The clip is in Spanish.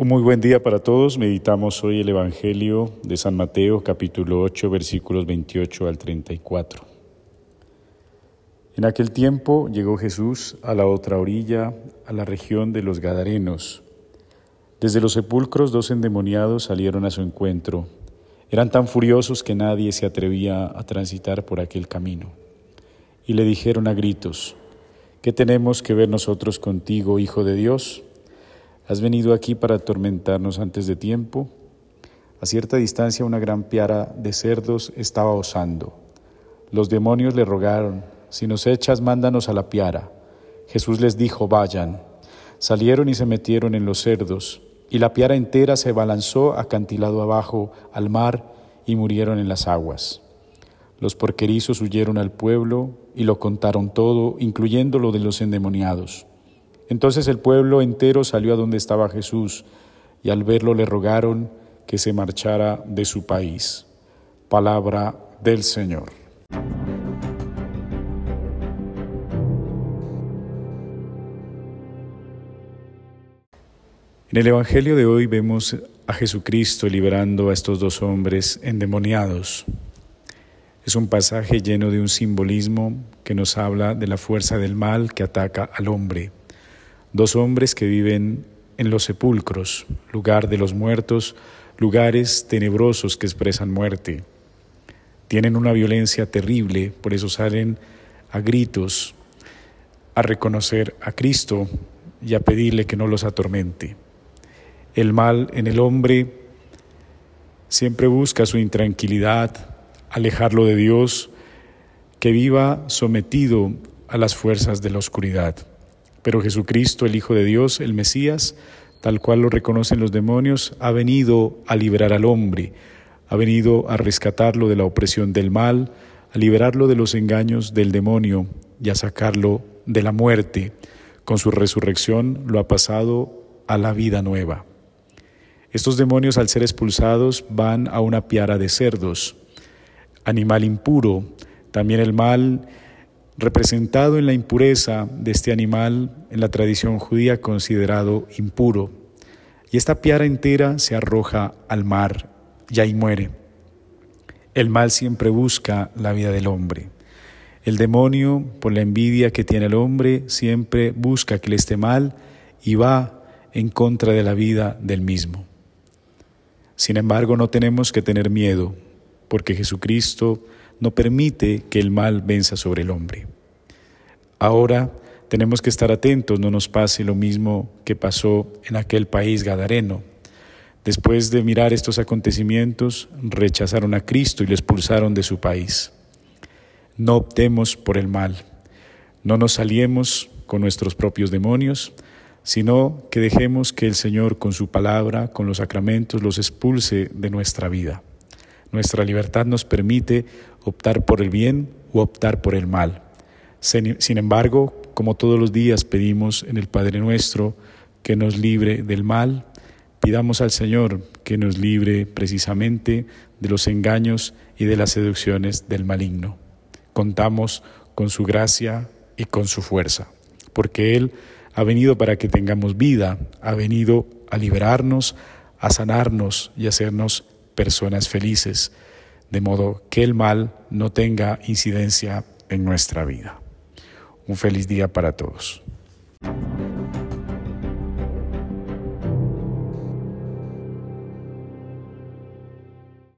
Un muy buen día para todos. Meditamos hoy el Evangelio de San Mateo, capítulo 8, versículos 28 al 34. En aquel tiempo llegó Jesús a la otra orilla, a la región de los Gadarenos. Desde los sepulcros dos endemoniados salieron a su encuentro. Eran tan furiosos que nadie se atrevía a transitar por aquel camino. Y le dijeron a gritos, ¿qué tenemos que ver nosotros contigo, Hijo de Dios? ¿Has venido aquí para atormentarnos antes de tiempo? A cierta distancia una gran piara de cerdos estaba osando. Los demonios le rogaron, si nos echas, mándanos a la piara. Jesús les dijo, vayan. Salieron y se metieron en los cerdos, y la piara entera se balanzó acantilado abajo al mar y murieron en las aguas. Los porquerizos huyeron al pueblo y lo contaron todo, incluyendo lo de los endemoniados. Entonces el pueblo entero salió a donde estaba Jesús y al verlo le rogaron que se marchara de su país. Palabra del Señor. En el Evangelio de hoy vemos a Jesucristo liberando a estos dos hombres endemoniados. Es un pasaje lleno de un simbolismo que nos habla de la fuerza del mal que ataca al hombre dos hombres que viven en los sepulcros, lugar de los muertos, lugares tenebrosos que expresan muerte. Tienen una violencia terrible, por eso salen a gritos a reconocer a Cristo y a pedirle que no los atormente. El mal en el hombre siempre busca su intranquilidad, alejarlo de Dios, que viva sometido a las fuerzas de la oscuridad. Pero Jesucristo, el Hijo de Dios, el Mesías, tal cual lo reconocen los demonios, ha venido a liberar al hombre, ha venido a rescatarlo de la opresión del mal, a liberarlo de los engaños del demonio y a sacarlo de la muerte. Con su resurrección lo ha pasado a la vida nueva. Estos demonios al ser expulsados van a una piara de cerdos, animal impuro. También el mal representado en la impureza de este animal en la tradición judía considerado impuro. Y esta piara entera se arroja al mar y ahí muere. El mal siempre busca la vida del hombre. El demonio, por la envidia que tiene el hombre, siempre busca que le esté mal y va en contra de la vida del mismo. Sin embargo, no tenemos que tener miedo, porque Jesucristo no permite que el mal venza sobre el hombre. Ahora tenemos que estar atentos, no nos pase lo mismo que pasó en aquel país gadareno. Después de mirar estos acontecimientos, rechazaron a Cristo y lo expulsaron de su país. No optemos por el mal, no nos saliemos con nuestros propios demonios, sino que dejemos que el Señor con su palabra, con los sacramentos, los expulse de nuestra vida. Nuestra libertad nos permite optar por el bien o optar por el mal. Sin embargo, como todos los días pedimos en el Padre nuestro que nos libre del mal, pidamos al Señor que nos libre precisamente de los engaños y de las seducciones del maligno. Contamos con su gracia y con su fuerza, porque Él ha venido para que tengamos vida, ha venido a liberarnos, a sanarnos y a hacernos personas felices, de modo que el mal no tenga incidencia en nuestra vida. Un feliz día para todos.